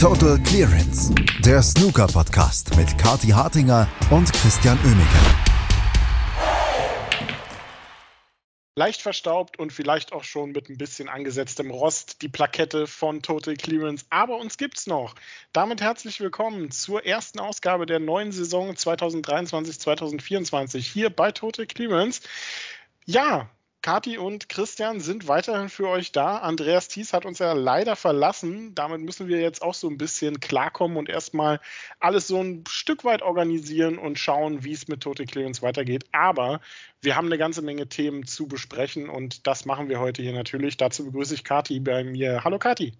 Total Clearance, der Snooker-Podcast mit Kati Hartinger und Christian Oemeke. Leicht verstaubt und vielleicht auch schon mit ein bisschen angesetztem Rost die Plakette von Total Clearance, aber uns gibt's noch. Damit herzlich willkommen zur ersten Ausgabe der neuen Saison 2023-2024 hier bei Total Clearance. Ja, Kati und Christian sind weiterhin für euch da. Andreas Thies hat uns ja leider verlassen. Damit müssen wir jetzt auch so ein bisschen klarkommen und erstmal alles so ein Stück weit organisieren und schauen, wie es mit Total Clearance weitergeht. Aber wir haben eine ganze Menge Themen zu besprechen und das machen wir heute hier natürlich. Dazu begrüße ich Kati bei mir. Hallo Kati.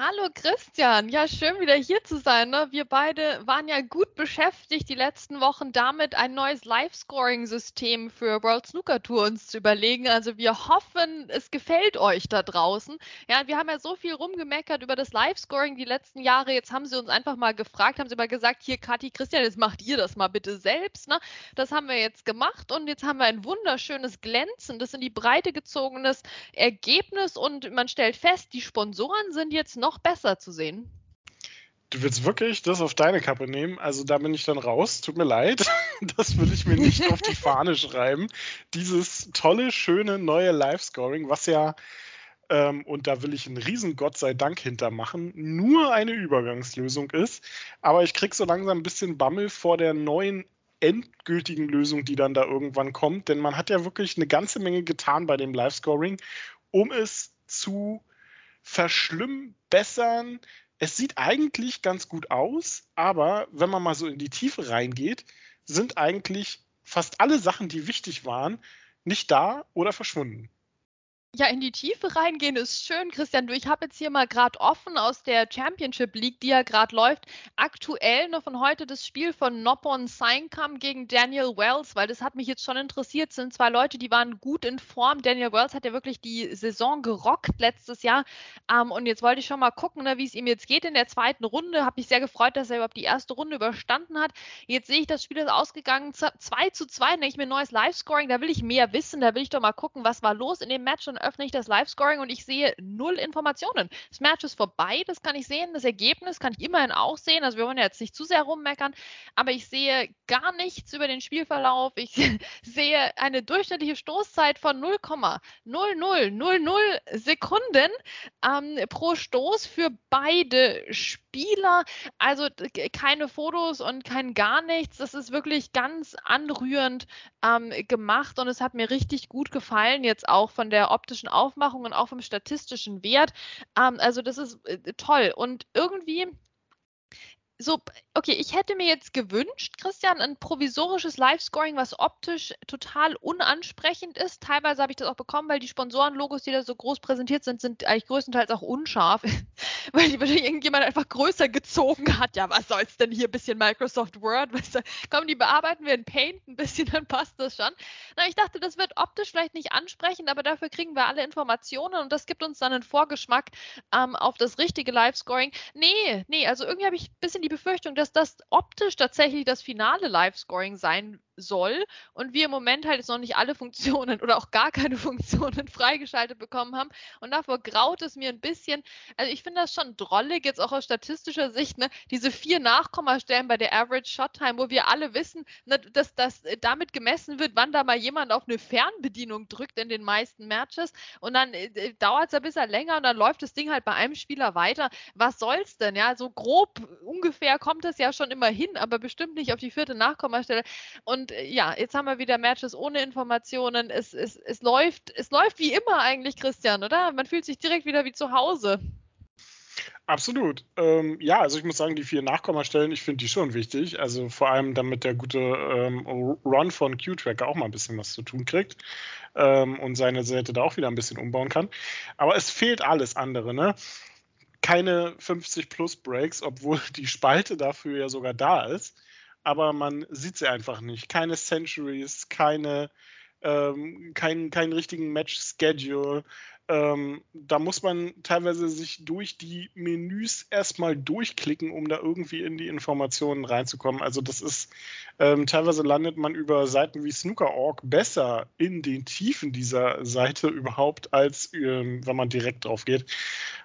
Hallo Christian, ja schön wieder hier zu sein. Ne? Wir beide waren ja gut beschäftigt die letzten Wochen damit, ein neues Live-Scoring-System für World Snooker Tour uns zu überlegen. Also wir hoffen, es gefällt euch da draußen. Ja, wir haben ja so viel rumgemeckert über das Live-Scoring die letzten Jahre. Jetzt haben sie uns einfach mal gefragt, haben sie mal gesagt, hier Kathi, Christian, jetzt macht ihr das mal bitte selbst. Ne? Das haben wir jetzt gemacht und jetzt haben wir ein wunderschönes glänzendes in die Breite gezogenes Ergebnis und man stellt fest, die Sponsoren sind jetzt noch noch besser zu sehen. Du willst wirklich das auf deine Kappe nehmen? Also da bin ich dann raus. Tut mir leid. Das will ich mir nicht auf die Fahne schreiben. Dieses tolle, schöne neue Live-Scoring, was ja, ähm, und da will ich einen riesen Gott sei Dank hintermachen, nur eine Übergangslösung ist. Aber ich krieg so langsam ein bisschen Bammel vor der neuen endgültigen Lösung, die dann da irgendwann kommt. Denn man hat ja wirklich eine ganze Menge getan bei dem Live-Scoring, um es zu verschlimmbessern. Es sieht eigentlich ganz gut aus, aber wenn man mal so in die Tiefe reingeht, sind eigentlich fast alle Sachen, die wichtig waren, nicht da oder verschwunden. Ja, in die Tiefe reingehen ist schön, Christian. Du, ich habe jetzt hier mal gerade offen aus der Championship League, die ja gerade läuft, aktuell noch von heute das Spiel von Noppon Seinkam gegen Daniel Wells, weil das hat mich jetzt schon interessiert. Das sind zwei Leute, die waren gut in Form. Daniel Wells hat ja wirklich die Saison gerockt letztes Jahr. Ähm, und jetzt wollte ich schon mal gucken, ne, wie es ihm jetzt geht in der zweiten Runde. Habe mich sehr gefreut, dass er überhaupt die erste Runde überstanden hat. Jetzt sehe ich, das Spiel ist ausgegangen 2 zu 2. Denke ich mir neues Live-Scoring. Da will ich mehr wissen. Da will ich doch mal gucken, was war los in dem Match und öffne ich das Live-Scoring und ich sehe null Informationen. Das Match ist vorbei, das kann ich sehen. Das Ergebnis kann ich immerhin auch sehen. Also wir wollen ja jetzt nicht zu sehr rummeckern, aber ich sehe gar nichts über den Spielverlauf. Ich sehe eine durchschnittliche Stoßzeit von 0,0000 Sekunden ähm, pro Stoß für beide Spieler. Also keine Fotos und kein gar nichts. Das ist wirklich ganz anrührend ähm, gemacht und es hat mir richtig gut gefallen, jetzt auch von der optischen Aufmachung und auch vom statistischen Wert. Ähm, also das ist äh, toll. Und irgendwie so, okay, ich hätte mir jetzt gewünscht, Christian, ein provisorisches Live-Scoring, was optisch total unansprechend ist. Teilweise habe ich das auch bekommen, weil die Sponsorenlogos, die da so groß präsentiert sind, sind eigentlich größtenteils auch unscharf, weil die wahrscheinlich irgendjemand einfach größer gezogen hat. Ja, was soll's denn hier? Ein bisschen Microsoft Word, weißt du? Komm, die bearbeiten wir in Paint ein bisschen, dann passt das schon. Na, ich dachte, das wird optisch vielleicht nicht ansprechend, aber dafür kriegen wir alle Informationen und das gibt uns dann einen Vorgeschmack ähm, auf das richtige Live-Scoring. Nee, nee, also irgendwie habe ich ein bisschen die die Befürchtung, dass das optisch tatsächlich das finale Live-Scoring sein soll und wir im Moment halt jetzt noch nicht alle Funktionen oder auch gar keine Funktionen freigeschaltet bekommen haben. Und davor graut es mir ein bisschen. Also ich finde das schon drollig, jetzt auch aus statistischer Sicht, ne, diese vier Nachkommastellen bei der Average Shot Time, wo wir alle wissen, ne, dass das damit gemessen wird, wann da mal jemand auf eine Fernbedienung drückt in den meisten Matches. Und dann äh, äh dauert es ein bisschen länger und dann läuft das Ding halt bei einem Spieler weiter. Was soll's denn? Ja, so grob ungefähr kommt es ja schon immer hin, aber bestimmt nicht auf die vierte Nachkommastelle. Und äh, ja, jetzt haben wir wieder Matches ohne Informationen. Es, es, es, läuft, es läuft wie immer eigentlich, Christian, oder? Man fühlt sich direkt wieder wie zu Hause. Absolut. Ähm, ja, also ich muss sagen, die vier Nachkommastellen, ich finde die schon wichtig. Also vor allem, damit der gute ähm, Run von Q-Tracker auch mal ein bisschen was zu tun kriegt ähm, und seine Seite da auch wieder ein bisschen umbauen kann. Aber es fehlt alles andere, ne? Keine 50 Plus Breaks, obwohl die Spalte dafür ja sogar da ist aber man sieht sie einfach nicht. Keine Centuries, keine, ähm, keinen kein richtigen Match-Schedule. Ähm, da muss man teilweise sich durch die Menüs erstmal durchklicken, um da irgendwie in die Informationen reinzukommen. Also das ist, ähm, teilweise landet man über Seiten wie Snooker.org besser in den Tiefen dieser Seite überhaupt, als ähm, wenn man direkt drauf geht.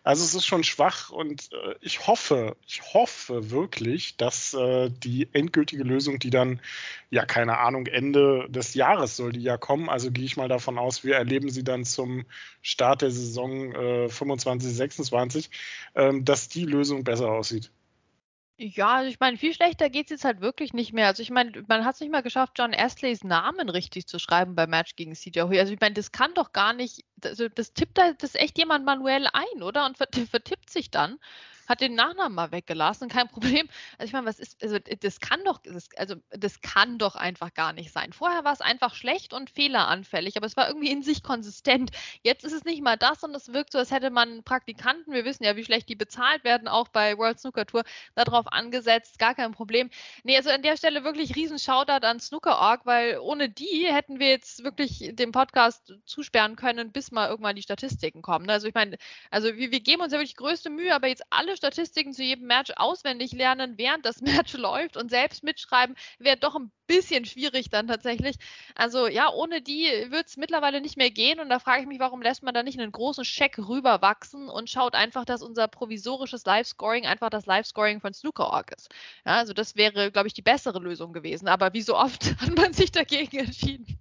Also es ist schon schwach und äh, ich hoffe, ich hoffe wirklich, dass äh, die endgültige Lösung, die dann, ja, keine Ahnung, Ende des Jahres soll die ja kommen. Also gehe ich mal davon aus, wir erleben sie dann zum Start der Saison äh, 25, 26, ähm, dass die Lösung besser aussieht. Ja, also ich meine, viel schlechter geht es jetzt halt wirklich nicht mehr. Also ich meine, man hat es nicht mal geschafft, John Astleys Namen richtig zu schreiben beim Match gegen CJ Also ich meine, das kann doch gar nicht, also das tippt da das echt jemand manuell ein, oder? Und vertippt sich dann hat den Nachnamen mal weggelassen, kein Problem. Also ich meine, was ist, also das kann doch, das, also das kann doch einfach gar nicht sein. Vorher war es einfach schlecht und fehleranfällig, aber es war irgendwie in sich konsistent. Jetzt ist es nicht mal das und es wirkt so, als hätte man Praktikanten, wir wissen ja, wie schlecht die bezahlt werden, auch bei World Snooker Tour, darauf angesetzt, gar kein Problem. Nee, also an der Stelle wirklich riesen Shoutout an Snooker.org, weil ohne die hätten wir jetzt wirklich den Podcast zusperren können, bis mal irgendwann die Statistiken kommen. Also ich meine, also wir, wir geben uns ja wirklich größte Mühe, aber jetzt alle Statistiken zu jedem Match auswendig lernen, während das Match läuft und selbst mitschreiben, wäre doch ein bisschen schwierig dann tatsächlich. Also ja, ohne die wird es mittlerweile nicht mehr gehen und da frage ich mich, warum lässt man da nicht einen großen Scheck rüberwachsen und schaut einfach, dass unser provisorisches Live-Scoring einfach das Live-Scoring von Snooker ist. Ja, also das wäre, glaube ich, die bessere Lösung gewesen. Aber wie so oft hat man sich dagegen entschieden.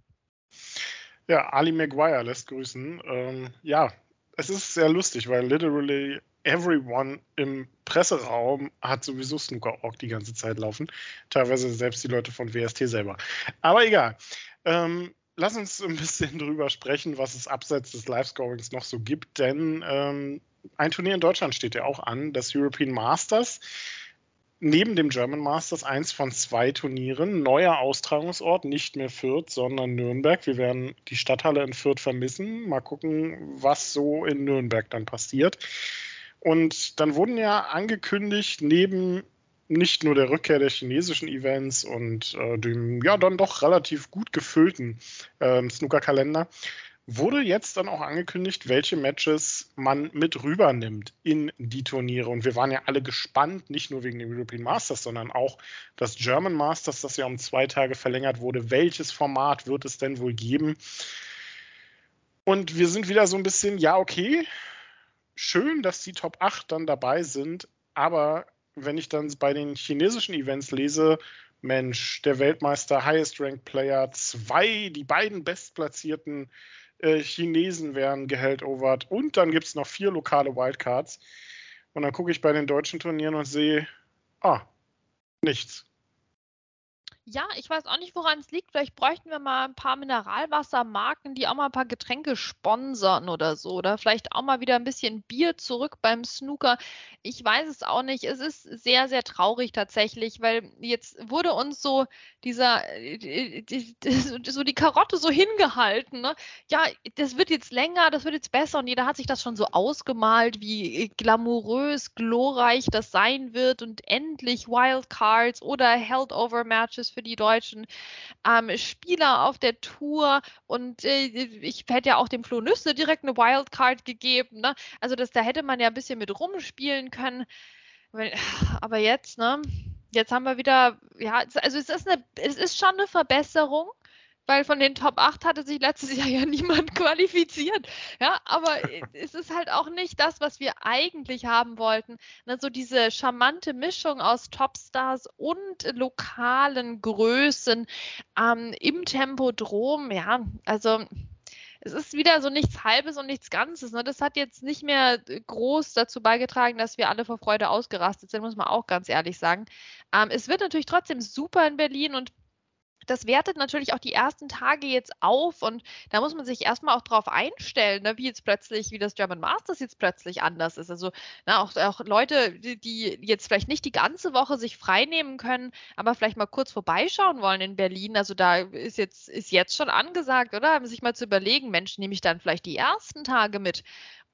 Ja, Ali Maguire lässt grüßen. Ähm, ja, es ist sehr lustig, weil literally everyone im Presseraum hat sowieso Snooker-Org die ganze Zeit laufen. Teilweise selbst die Leute von WST selber. Aber egal. Ähm, lass uns ein bisschen drüber sprechen, was es abseits des Live-Scorings noch so gibt, denn ähm, ein Turnier in Deutschland steht ja auch an, das European Masters neben dem German Masters eins von zwei Turnieren. Neuer Austragungsort, nicht mehr Fürth, sondern Nürnberg. Wir werden die Stadthalle in Fürth vermissen. Mal gucken, was so in Nürnberg dann passiert. Und dann wurden ja angekündigt, neben nicht nur der Rückkehr der chinesischen Events und äh, dem ja dann doch relativ gut gefüllten äh, Snooker-Kalender, wurde jetzt dann auch angekündigt, welche Matches man mit rübernimmt in die Turniere. Und wir waren ja alle gespannt, nicht nur wegen dem European Masters, sondern auch das German Masters, das ja um zwei Tage verlängert wurde. Welches Format wird es denn wohl geben? Und wir sind wieder so ein bisschen, ja, okay, schön, dass die Top 8 dann dabei sind, aber wenn ich dann bei den chinesischen Events lese, Mensch, der Weltmeister, Highest Ranked Player, zwei, die beiden bestplatzierten äh, Chinesen werden geheldovert und dann gibt es noch vier lokale Wildcards. Und dann gucke ich bei den deutschen Turnieren und sehe, ah, nichts. Ja, ich weiß auch nicht, woran es liegt. Vielleicht bräuchten wir mal ein paar Mineralwassermarken, die auch mal ein paar Getränke sponsern oder so. Oder vielleicht auch mal wieder ein bisschen Bier zurück beim Snooker. Ich weiß es auch nicht. Es ist sehr, sehr traurig tatsächlich, weil jetzt wurde uns so dieser, äh, so die Karotte so hingehalten. Ne? Ja, das wird jetzt länger, das wird jetzt besser. Und jeder hat sich das schon so ausgemalt, wie glamourös, glorreich das sein wird und endlich Wildcards oder Held-Over-Matches für die deutschen ähm, Spieler auf der Tour. Und äh, ich hätte ja auch dem Flo Nüsse direkt eine Wildcard gegeben. Ne? Also das, da hätte man ja ein bisschen mit rumspielen können. Aber jetzt, ne? Jetzt haben wir wieder, ja, also es ist eine, es ist schon eine Verbesserung weil von den Top 8 hatte sich letztes Jahr ja niemand qualifiziert. Ja, aber es ist halt auch nicht das, was wir eigentlich haben wollten. Also diese charmante Mischung aus Topstars und lokalen Größen ähm, im Tempodrom, ja, also es ist wieder so nichts Halbes und nichts Ganzes. Ne? Das hat jetzt nicht mehr groß dazu beigetragen, dass wir alle vor Freude ausgerastet sind, muss man auch ganz ehrlich sagen. Ähm, es wird natürlich trotzdem super in Berlin und das wertet natürlich auch die ersten Tage jetzt auf und da muss man sich erstmal auch drauf einstellen, ne, wie jetzt plötzlich, wie das German Masters jetzt plötzlich anders ist. Also na, auch, auch Leute, die, die, jetzt vielleicht nicht die ganze Woche sich freinehmen können, aber vielleicht mal kurz vorbeischauen wollen in Berlin. Also da ist jetzt, ist jetzt schon angesagt, oder? Sich mal zu überlegen, Mensch, nehme ich dann vielleicht die ersten Tage mit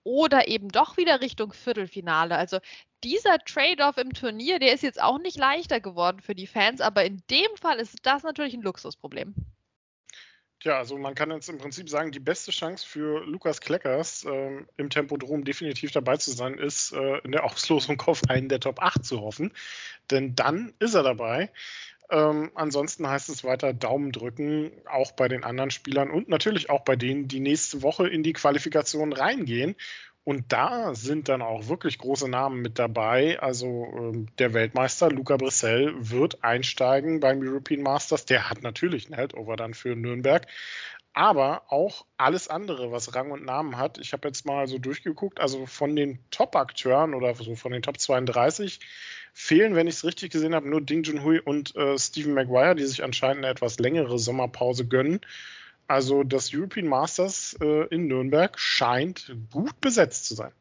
oder eben doch wieder Richtung Viertelfinale. Also dieser Trade-off im Turnier, der ist jetzt auch nicht leichter geworden für die Fans, aber in dem Fall ist das natürlich ein Luxusproblem. Tja, also man kann jetzt im Prinzip sagen, die beste Chance für Lukas Kleckers äh, im Tempodrom definitiv dabei zu sein, ist äh, in der Auslosung auf einen der Top 8 zu hoffen. Denn dann ist er dabei. Ähm, ansonsten heißt es weiter Daumen drücken, auch bei den anderen Spielern und natürlich auch bei denen, die nächste Woche in die Qualifikation reingehen Und da sind dann auch wirklich große Namen mit dabei. Also ähm, der Weltmeister Luca Brissell wird einsteigen beim European Masters. Der hat natürlich einen Heldover dann für Nürnberg. Aber auch alles andere, was Rang und Namen hat. Ich habe jetzt mal so durchgeguckt. Also von den Top-Akteuren oder so von den Top 32 fehlen, wenn ich es richtig gesehen habe, nur Ding Junhui und äh, Stephen Maguire, die sich anscheinend eine etwas längere Sommerpause gönnen. Also das European Masters äh, in Nürnberg scheint gut besetzt zu sein.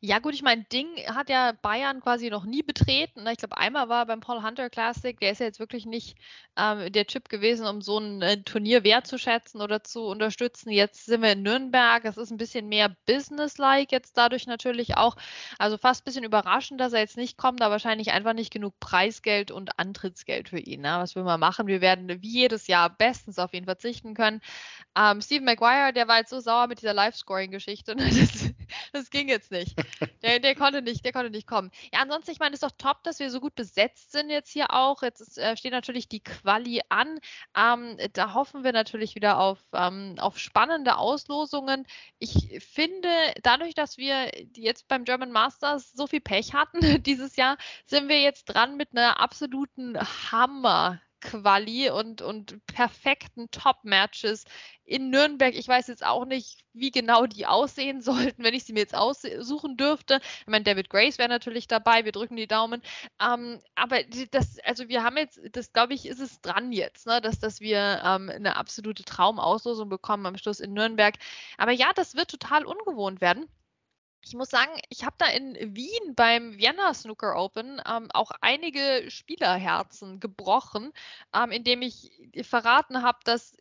Ja, gut, ich meine, Ding hat ja Bayern quasi noch nie betreten. Ne? Ich glaube, einmal war er beim Paul Hunter Classic. Der ist ja jetzt wirklich nicht ähm, der Typ gewesen, um so ein äh, Turnier wertzuschätzen oder zu unterstützen. Jetzt sind wir in Nürnberg. Es ist ein bisschen mehr businesslike jetzt dadurch natürlich auch. Also fast ein bisschen überraschend, dass er jetzt nicht kommt, aber wahrscheinlich einfach nicht genug Preisgeld und Antrittsgeld für ihn. Ne? Was will man machen? Wir werden wie jedes Jahr bestens auf ihn verzichten können. Ähm, Steve Maguire, der war jetzt so sauer mit dieser Live-Scoring-Geschichte. Ne? Das, das ging jetzt nicht. Der, der, konnte nicht, der konnte nicht kommen. Ja, ansonsten, ich meine, es ist doch top, dass wir so gut besetzt sind jetzt hier auch. Jetzt ist, äh, steht natürlich die Quali an. Ähm, da hoffen wir natürlich wieder auf, ähm, auf spannende Auslosungen. Ich finde, dadurch, dass wir jetzt beim German Masters so viel Pech hatten dieses Jahr, sind wir jetzt dran mit einer absoluten Hammer Quali und, und perfekten Top-Matches in Nürnberg. Ich weiß jetzt auch nicht, wie genau die aussehen sollten, wenn ich sie mir jetzt aussuchen dürfte. Ich meine, David Grace wäre natürlich dabei, wir drücken die Daumen. Ähm, aber das, also wir haben jetzt, das glaube ich, ist es dran jetzt, ne, dass, dass wir ähm, eine absolute Traumauslosung bekommen am Schluss in Nürnberg. Aber ja, das wird total ungewohnt werden. Ich muss sagen, ich habe da in Wien beim Vienna Snooker Open ähm, auch einige Spielerherzen gebrochen, ähm, indem ich verraten habe, dass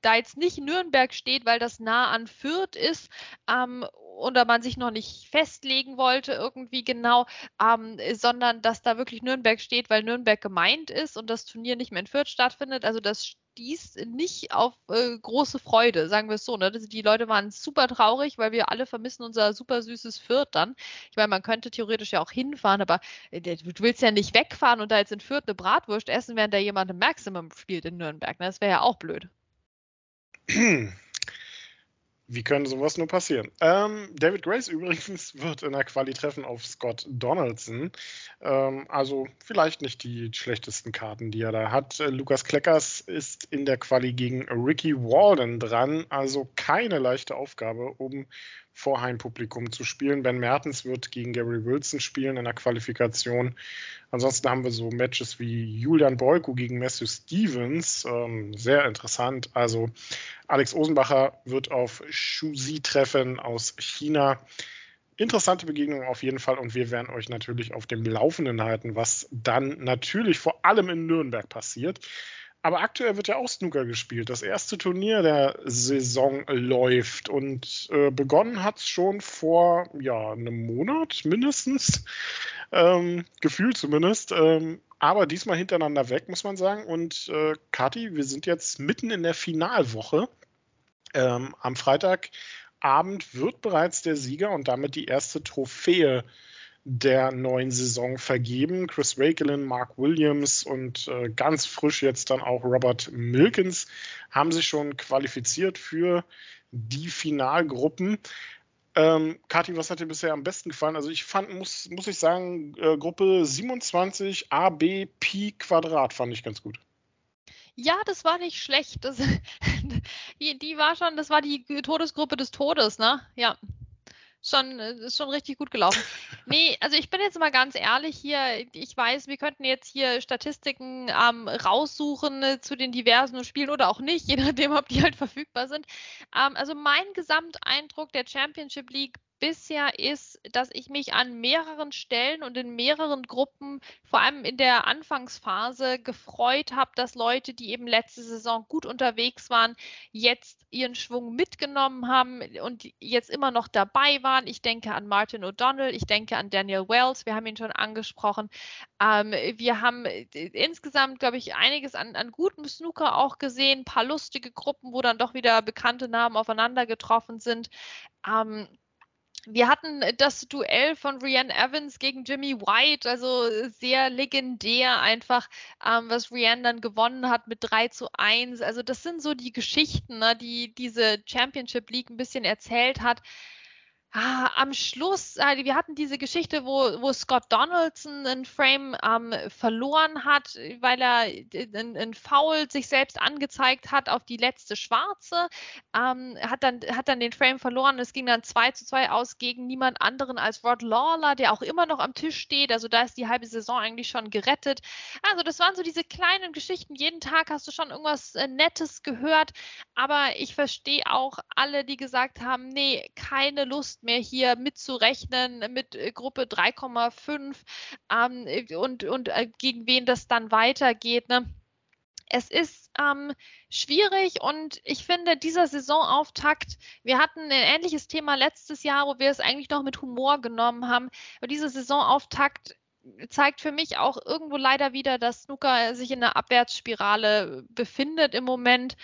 da jetzt nicht Nürnberg steht, weil das nah an Fürth ist ähm, oder man sich noch nicht festlegen wollte irgendwie genau, ähm, sondern dass da wirklich Nürnberg steht, weil Nürnberg gemeint ist und das Turnier nicht mehr in Fürth stattfindet. Also das stieß nicht auf äh, große Freude, sagen wir es so. Ne? Die Leute waren super traurig, weil wir alle vermissen unser super süßes Fürth dann. Ich meine, man könnte theoretisch ja auch hinfahren, aber äh, du willst ja nicht wegfahren und da jetzt in Fürth eine Bratwurst essen, während da jemand im Maximum spielt in Nürnberg. Ne? Das wäre ja auch blöd. Wie könnte sowas nur passieren? Ähm, David Grace übrigens wird in der Quali treffen auf Scott Donaldson. Ähm, also vielleicht nicht die schlechtesten Karten, die er da hat. Äh, Lukas Kleckers ist in der Quali gegen Ricky Walden dran. Also keine leichte Aufgabe, um vor Heimpublikum zu spielen. Ben Mertens wird gegen Gary Wilson spielen in der Qualifikation. Ansonsten haben wir so Matches wie Julian Boyko gegen Matthew Stevens. Ähm, sehr interessant. Also Alex Osenbacher wird auf Shu Zi treffen aus China. Interessante Begegnung auf jeden Fall und wir werden euch natürlich auf dem Laufenden halten, was dann natürlich vor allem in Nürnberg passiert. Aber aktuell wird ja auch Snooker gespielt. Das erste Turnier der Saison läuft und äh, begonnen hat es schon vor ja, einem Monat mindestens. Ähm, gefühlt zumindest. Ähm, aber diesmal hintereinander weg, muss man sagen. Und äh, Kathi, wir sind jetzt mitten in der Finalwoche. Ähm, am Freitagabend wird bereits der Sieger und damit die erste Trophäe der neuen Saison vergeben. Chris Wakelin, Mark Williams und äh, ganz frisch jetzt dann auch Robert Milkins haben sich schon qualifiziert für die Finalgruppen. Ähm, Kathi, was hat dir bisher am besten gefallen? Also ich fand, muss, muss ich sagen, äh, Gruppe 27 AB Pi Quadrat fand ich ganz gut. Ja, das war nicht schlecht. Das, die, die war schon, das war die Todesgruppe des Todes, ne? Ja schon, äh, ist schon richtig gut gelaufen. Nee, also ich bin jetzt mal ganz ehrlich hier. Ich weiß, wir könnten jetzt hier Statistiken ähm, raussuchen äh, zu den diversen Spielen oder auch nicht, je nachdem, ob die halt verfügbar sind. Ähm, also mein Gesamteindruck der Championship League bisher ist, dass ich mich an mehreren Stellen und in mehreren Gruppen, vor allem in der Anfangsphase, gefreut habe, dass Leute, die eben letzte Saison gut unterwegs waren, jetzt ihren Schwung mitgenommen haben und jetzt immer noch dabei waren. Ich denke an Martin O'Donnell, ich denke an Daniel Wells, wir haben ihn schon angesprochen. Ähm, wir haben äh, insgesamt, glaube ich, einiges an, an gutem Snooker auch gesehen, ein paar lustige Gruppen, wo dann doch wieder bekannte Namen aufeinander getroffen sind. Ähm, wir hatten das Duell von Rianne Evans gegen Jimmy White, also sehr legendär einfach, ähm, was Rianne dann gewonnen hat mit 3 zu 1. Also das sind so die Geschichten, ne, die diese Championship League ein bisschen erzählt hat. Ah, am Schluss, äh, wir hatten diese Geschichte, wo, wo Scott Donaldson einen Frame ähm, verloren hat, weil er einen Foul sich selbst angezeigt hat auf die letzte Schwarze, ähm, hat, dann, hat dann den Frame verloren. Es ging dann 2 zu 2 aus gegen niemand anderen als Rod Lawler, der auch immer noch am Tisch steht. Also da ist die halbe Saison eigentlich schon gerettet. Also das waren so diese kleinen Geschichten. Jeden Tag hast du schon irgendwas äh, Nettes gehört. Aber ich verstehe auch alle, die gesagt haben, nee, keine Lust mehr hier mitzurechnen mit äh, Gruppe 3,5 ähm, und, und äh, gegen wen das dann weitergeht. Ne? es ist ähm, schwierig und ich finde, dieser Saisonauftakt, wir hatten ein ähnliches Thema letztes Jahr, wo wir es eigentlich noch mit Humor genommen haben, aber dieser Saisonauftakt zeigt für mich auch irgendwo leider wieder, dass Snooker sich in einer Abwärtsspirale befindet im Moment.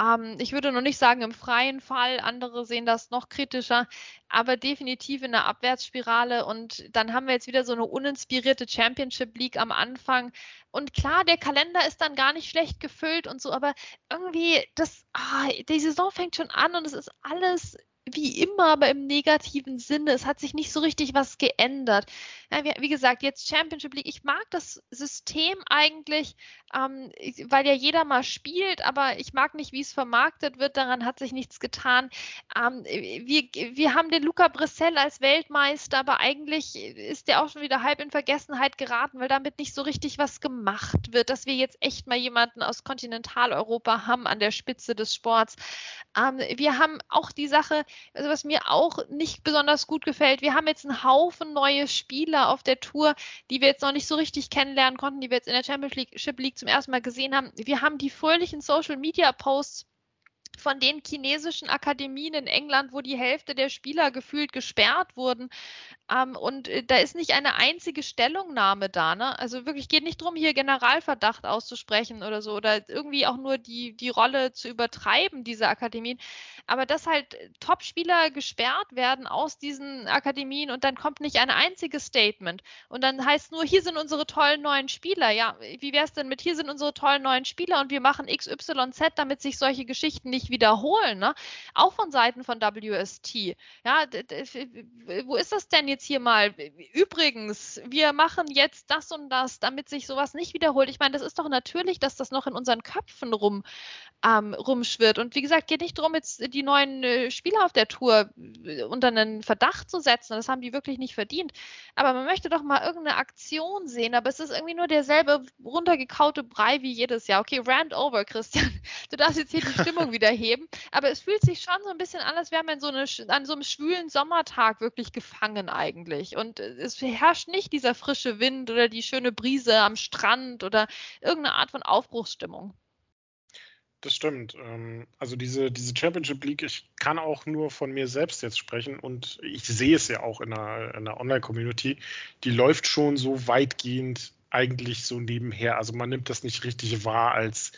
Ähm, ich würde noch nicht sagen im freien Fall, andere sehen das noch kritischer, aber definitiv in einer Abwärtsspirale. Und dann haben wir jetzt wieder so eine uninspirierte Championship League am Anfang. Und klar, der Kalender ist dann gar nicht schlecht gefüllt und so, aber irgendwie, das, ah, die Saison fängt schon an und es ist alles wie immer, aber im negativen Sinne. Es hat sich nicht so richtig was geändert. Ja, wie, wie, gesagt, jetzt Championship League. Ich mag das System eigentlich, ähm, weil ja jeder mal spielt, aber ich mag nicht, wie es vermarktet wird. Daran hat sich nichts getan. Ähm, wir, wir haben den Luca Brissell als Weltmeister, aber eigentlich ist der auch schon wieder halb in Vergessenheit geraten, weil damit nicht so richtig was gemacht wird, dass wir jetzt echt mal jemanden aus Kontinentaleuropa haben an der Spitze des Sports. Ähm, wir haben auch die Sache, also was mir auch nicht besonders gut gefällt, wir haben jetzt einen Haufen neue Spieler auf der Tour, die wir jetzt noch nicht so richtig kennenlernen konnten, die wir jetzt in der Championship League zum ersten Mal gesehen haben. Wir haben die fröhlichen Social Media Posts von den chinesischen Akademien in England, wo die Hälfte der Spieler gefühlt gesperrt wurden. Ähm, und äh, da ist nicht eine einzige Stellungnahme da. Ne? Also wirklich geht nicht darum, hier Generalverdacht auszusprechen oder so oder irgendwie auch nur die, die Rolle zu übertreiben, diese Akademien. Aber dass halt Topspieler gesperrt werden aus diesen Akademien und dann kommt nicht ein einziges Statement. Und dann heißt nur, hier sind unsere tollen neuen Spieler. Ja, wie wäre es denn mit, hier sind unsere tollen neuen Spieler und wir machen XYZ, damit sich solche Geschichten nicht wiederholen. Ne? Auch von Seiten von WST. Ja, wo ist das denn jetzt? hier mal, übrigens, wir machen jetzt das und das, damit sich sowas nicht wiederholt. Ich meine, das ist doch natürlich, dass das noch in unseren Köpfen rum, ähm, rumschwirrt. Und wie gesagt, geht nicht darum, jetzt die neuen äh, Spieler auf der Tour äh, unter einen Verdacht zu setzen. Das haben die wirklich nicht verdient. Aber man möchte doch mal irgendeine Aktion sehen. Aber es ist irgendwie nur derselbe runtergekaute Brei wie jedes Jahr. Okay, rant over, Christian. Du darfst jetzt hier die Stimmung wieder heben. Aber es fühlt sich schon so ein bisschen an, als wäre man so eine, an so einem schwülen Sommertag wirklich gefangen eigentlich. Und äh, es herrscht nicht dieser frische Wind oder die schöne Brise am Strand oder irgendeine Art von Aufbruchsstimmung. Das stimmt. Ähm, also diese, diese Championship League, ich kann auch nur von mir selbst jetzt sprechen und ich sehe es ja auch in der, in der Online-Community, die läuft schon so weitgehend eigentlich so nebenher. Also man nimmt das nicht richtig wahr als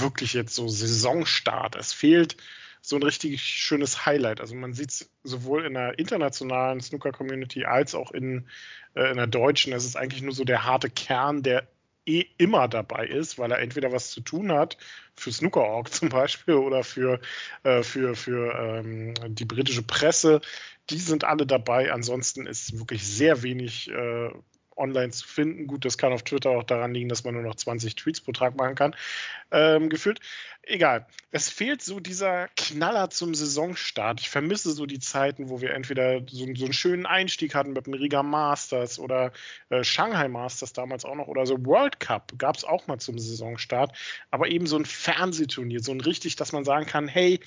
wirklich jetzt so Saisonstart. Es fehlt so ein richtig schönes Highlight. Also man sieht es sowohl in der internationalen Snooker-Community als auch in, äh, in der deutschen. Es ist eigentlich nur so der harte Kern, der eh immer dabei ist, weil er entweder was zu tun hat für Snooker.org zum Beispiel oder für, äh, für, für ähm, die britische Presse. Die sind alle dabei. Ansonsten ist wirklich sehr wenig äh, online zu finden. Gut, das kann auf Twitter auch daran liegen, dass man nur noch 20 Tweets pro Tag machen kann, ähm, gefühlt. Egal. Es fehlt so dieser Knaller zum Saisonstart. Ich vermisse so die Zeiten, wo wir entweder so, so einen schönen Einstieg hatten mit dem Riga Masters oder äh, Shanghai Masters damals auch noch oder so World Cup gab es auch mal zum Saisonstart. Aber eben so ein Fernsehturnier, so ein richtig, dass man sagen kann, hey,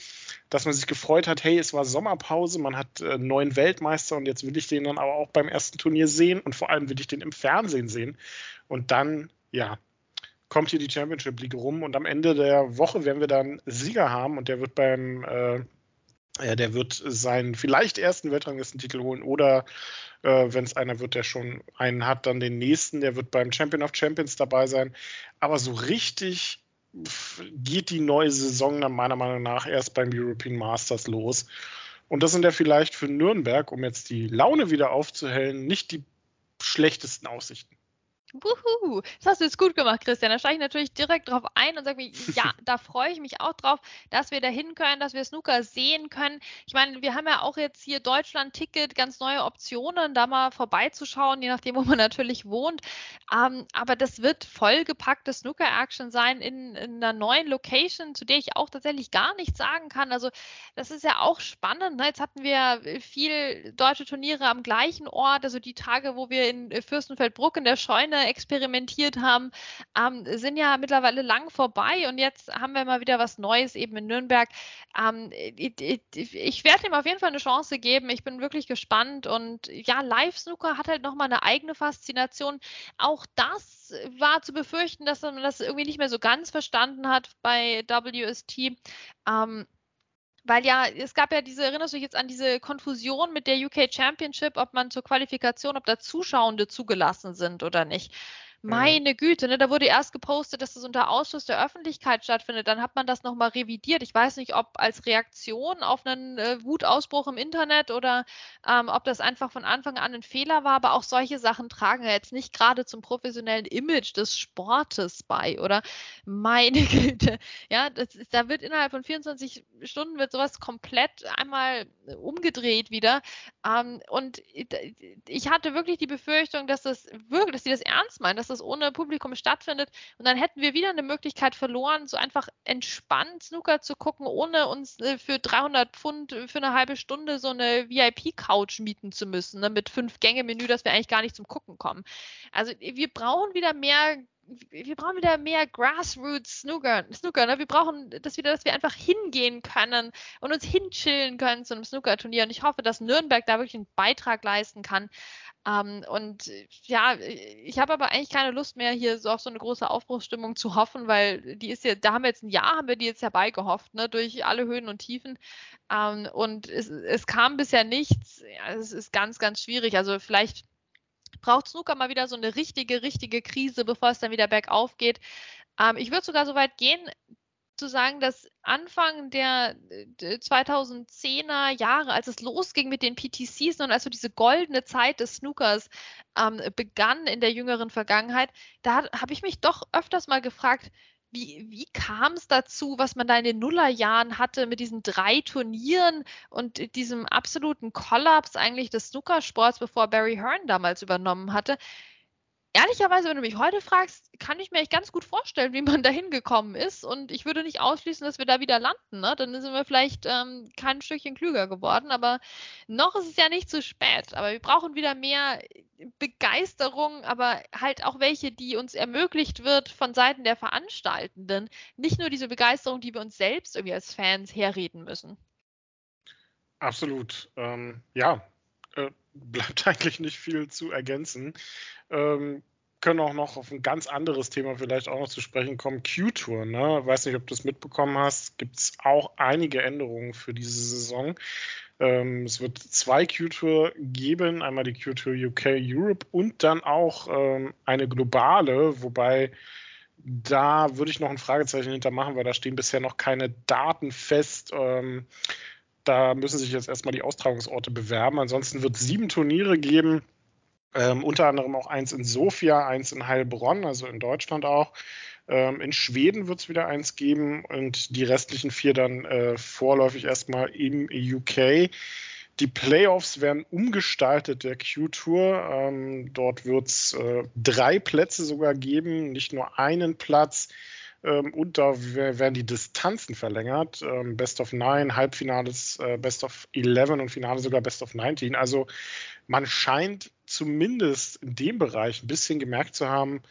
dass man sich gefreut hat, hey, es war Sommerpause, man hat äh, neuen Weltmeister und jetzt will ich den dann aber auch beim ersten Turnier sehen und vor allem will ich den im Fernsehen sehen. Und dann, ja, kommt hier die Championship League rum und am Ende der Woche werden wir dann Sieger haben und der wird beim äh, ja, der wird seinen vielleicht ersten Weltranglistentitel holen oder äh, wenn es einer wird, der schon einen hat, dann den nächsten, der wird beim Champion of Champions dabei sein. Aber so richtig geht die neue Saison dann meiner Meinung nach erst beim European Masters los. Und das sind ja vielleicht für Nürnberg, um jetzt die Laune wieder aufzuhellen, nicht die schlechtesten Aussichten. Wuhu, das hast du jetzt gut gemacht, Christian. Da steige ich natürlich direkt drauf ein und sage mir, ja, da freue ich mich auch drauf, dass wir da hin können, dass wir Snooker sehen können. Ich meine, wir haben ja auch jetzt hier Deutschland-Ticket, ganz neue Optionen, da mal vorbeizuschauen, je nachdem, wo man natürlich wohnt. Ähm, aber das wird vollgepackte Snooker-Action sein in, in, einer neuen Location, zu der ich auch tatsächlich gar nichts sagen kann. Also das ist ja auch spannend. Ne? Jetzt hatten wir viel deutsche Turniere am gleichen Ort, also die Tage, wo wir in Fürstenfeldbruck in der Scheune experimentiert haben, ähm, sind ja mittlerweile lang vorbei und jetzt haben wir mal wieder was Neues eben in Nürnberg. Ähm, ich, ich werde ihm auf jeden Fall eine Chance geben. Ich bin wirklich gespannt und ja, Live-Snooker hat halt nochmal eine eigene Faszination. Auch das war zu befürchten, dass man das irgendwie nicht mehr so ganz verstanden hat bei WST. Ähm, weil ja, es gab ja diese, erinnerst du dich jetzt an diese Konfusion mit der UK Championship, ob man zur Qualifikation, ob da Zuschauende zugelassen sind oder nicht. Meine Güte, ne, da wurde erst gepostet, dass das unter Ausschuss der Öffentlichkeit stattfindet. Dann hat man das nochmal revidiert. Ich weiß nicht, ob als Reaktion auf einen äh, Wutausbruch im Internet oder ähm, ob das einfach von Anfang an ein Fehler war. Aber auch solche Sachen tragen ja jetzt nicht gerade zum professionellen Image des Sportes bei, oder? Meine Güte. Ja, ist, da wird innerhalb von 24 Stunden wird sowas komplett einmal umgedreht wieder. Ähm, und ich hatte wirklich die Befürchtung, dass das wirklich, dass sie das ernst meinen, dass das ohne Publikum stattfindet. Und dann hätten wir wieder eine Möglichkeit verloren, so einfach entspannt Snooker zu gucken, ohne uns äh, für 300 Pfund für eine halbe Stunde so eine VIP-Couch mieten zu müssen, ne, mit fünf Gänge-Menü, dass wir eigentlich gar nicht zum Gucken kommen. Also wir brauchen wieder mehr wir brauchen wieder mehr Grassroots Snooker. Snooker ne? Wir brauchen das wieder, dass wir einfach hingehen können und uns hinchillen können zu einem Snooker-Turnier. Und ich hoffe, dass Nürnberg da wirklich einen Beitrag leisten kann. Ähm, und ja, ich habe aber eigentlich keine Lust mehr, hier so auf so eine große Aufbruchsstimmung zu hoffen, weil die ist ja, da haben wir jetzt ein Jahr, haben wir die jetzt herbeigehofft, ne, durch alle Höhen und Tiefen. Ähm, und es, es kam bisher nichts. Ja, es ist ganz, ganz schwierig. Also vielleicht braucht Snooker mal wieder so eine richtige, richtige Krise, bevor es dann wieder bergauf geht. Ähm, ich würde sogar so weit gehen, zu sagen, dass Anfang der 2010er Jahre, als es losging mit den PTCs und als so diese goldene Zeit des Snookers ähm, begann in der jüngeren Vergangenheit, da habe ich mich doch öfters mal gefragt, wie, wie kam es dazu, was man da in den Nullerjahren hatte mit diesen drei Turnieren und diesem absoluten Kollaps eigentlich des Snookersports, bevor Barry Hearn damals übernommen hatte? Ehrlicherweise, wenn du mich heute fragst, kann ich mir echt ganz gut vorstellen, wie man da hingekommen ist. Und ich würde nicht ausschließen, dass wir da wieder landen. Ne? Dann sind wir vielleicht ähm, kein Stückchen klüger geworden. Aber noch ist es ja nicht zu spät. Aber wir brauchen wieder mehr Begeisterung, aber halt auch welche, die uns ermöglicht wird von Seiten der Veranstaltenden. Nicht nur diese Begeisterung, die wir uns selbst irgendwie als Fans herreden müssen. Absolut. Ähm, ja, bleibt eigentlich nicht viel zu ergänzen ähm, können auch noch auf ein ganz anderes Thema vielleicht auch noch zu sprechen kommen. Q-Tour, ne? Weiß nicht, ob du es mitbekommen hast. Gibt es auch einige Änderungen für diese Saison. Ähm, es wird zwei Q-Tour geben, einmal die Q-Tour UK Europe und dann auch ähm, eine globale, wobei da würde ich noch ein Fragezeichen hintermachen, weil da stehen bisher noch keine Daten fest. Ähm, da müssen sich jetzt erstmal die Austragungsorte bewerben. Ansonsten wird es sieben Turniere geben ähm, unter anderem auch eins in Sofia, eins in Heilbronn, also in Deutschland auch. Ähm, in Schweden wird es wieder eins geben und die restlichen vier dann äh, vorläufig erstmal im UK. Die Playoffs werden umgestaltet der Q-Tour. Ähm, dort wird es äh, drei Plätze sogar geben, nicht nur einen Platz. Ähm, und da werden die Distanzen verlängert. Ähm, Best of Nine, Halbfinales, äh, Best of Eleven und Finale sogar Best of 19. Also man scheint zumindest in dem Bereich ein bisschen gemerkt zu haben,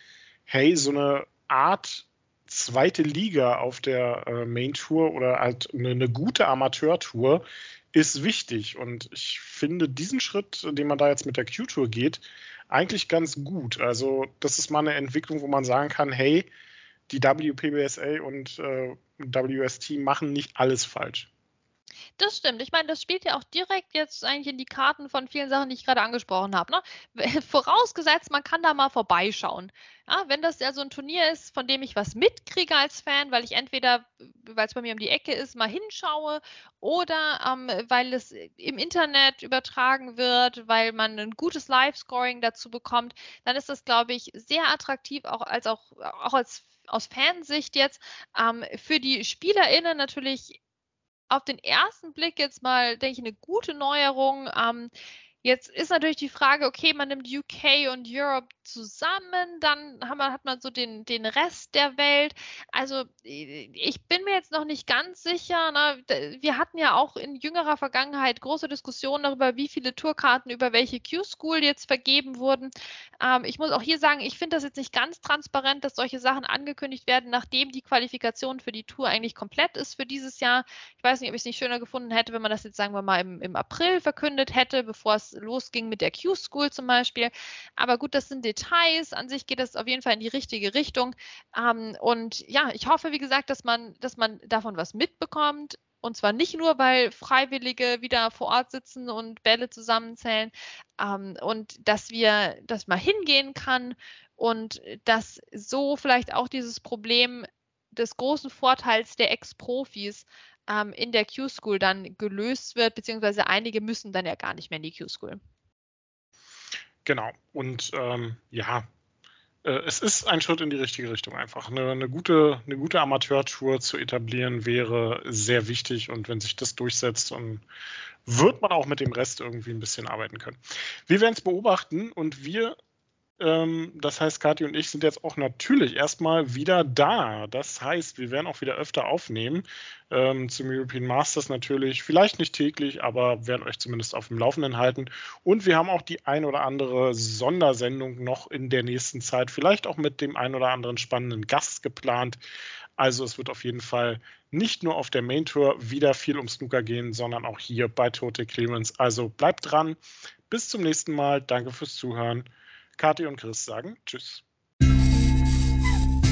hey, so eine Art zweite Liga auf der äh, Main Tour oder halt eine, eine gute Amateurtour ist wichtig. Und ich finde diesen Schritt, den man da jetzt mit der Q-Tour geht, eigentlich ganz gut. Also das ist mal eine Entwicklung, wo man sagen kann, hey, die WPBSA und äh, WST machen nicht alles falsch. Das stimmt. Ich meine, das spielt ja auch direkt jetzt eigentlich in die Karten von vielen Sachen, die ich gerade angesprochen habe. Ne? Vorausgesetzt, man kann da mal vorbeischauen. Ja, wenn das ja so ein Turnier ist, von dem ich was mitkriege als Fan, weil ich entweder, weil es bei mir um die Ecke ist, mal hinschaue oder ähm, weil es im Internet übertragen wird, weil man ein gutes Live-Scoring dazu bekommt, dann ist das, glaube ich, sehr attraktiv, auch als auch, auch als aus Fansicht jetzt. Ähm, für die SpielerInnen natürlich auf den ersten Blick jetzt mal, denke ich, eine gute Neuerung. Ähm, Jetzt ist natürlich die Frage, okay, man nimmt UK und Europe zusammen, dann man, hat man so den, den Rest der Welt. Also ich bin mir jetzt noch nicht ganz sicher. Ne? Wir hatten ja auch in jüngerer Vergangenheit große Diskussionen darüber, wie viele Tourkarten über welche Q-School jetzt vergeben wurden. Ähm, ich muss auch hier sagen, ich finde das jetzt nicht ganz transparent, dass solche Sachen angekündigt werden, nachdem die Qualifikation für die Tour eigentlich komplett ist für dieses Jahr. Ich weiß nicht, ob ich es nicht schöner gefunden hätte, wenn man das jetzt, sagen wir mal, im, im April verkündet hätte, bevor es losging mit der Q-School zum Beispiel. Aber gut, das sind Details. An sich geht das auf jeden Fall in die richtige Richtung. Ähm, und ja, ich hoffe, wie gesagt, dass man, dass man davon was mitbekommt. Und zwar nicht nur, weil Freiwillige wieder vor Ort sitzen und Bälle zusammenzählen ähm, und dass wir das mal hingehen kann und dass so vielleicht auch dieses Problem des großen Vorteils der Ex-Profis ähm, in der Q-School dann gelöst wird, beziehungsweise einige müssen dann ja gar nicht mehr in die Q-School. Genau. Und ähm, ja, äh, es ist ein Schritt in die richtige Richtung einfach. Eine, eine gute, eine gute Amateurtour zu etablieren wäre sehr wichtig und wenn sich das durchsetzt, dann wird man auch mit dem Rest irgendwie ein bisschen arbeiten können. Wir werden es beobachten und wir das heißt, Kathi und ich sind jetzt auch natürlich erstmal wieder da. Das heißt, wir werden auch wieder öfter aufnehmen. Ähm, zum European Masters natürlich, vielleicht nicht täglich, aber werden euch zumindest auf dem Laufenden halten. Und wir haben auch die ein oder andere Sondersendung noch in der nächsten Zeit, vielleicht auch mit dem ein oder anderen spannenden Gast geplant. Also es wird auf jeden Fall nicht nur auf der Main Tour wieder viel um Snooker gehen, sondern auch hier bei Tote Clemens. Also bleibt dran. Bis zum nächsten Mal. Danke fürs Zuhören. Kathi und Chris sagen Tschüss.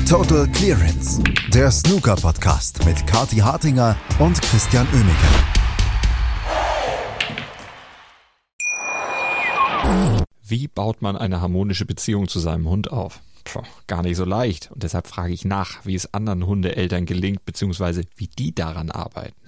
Total Clearance, der Snooker-Podcast mit Kathi Hartinger und Christian Oemeke. Wie baut man eine harmonische Beziehung zu seinem Hund auf? Puh, gar nicht so leicht. Und deshalb frage ich nach, wie es anderen Hundeeltern gelingt, beziehungsweise wie die daran arbeiten.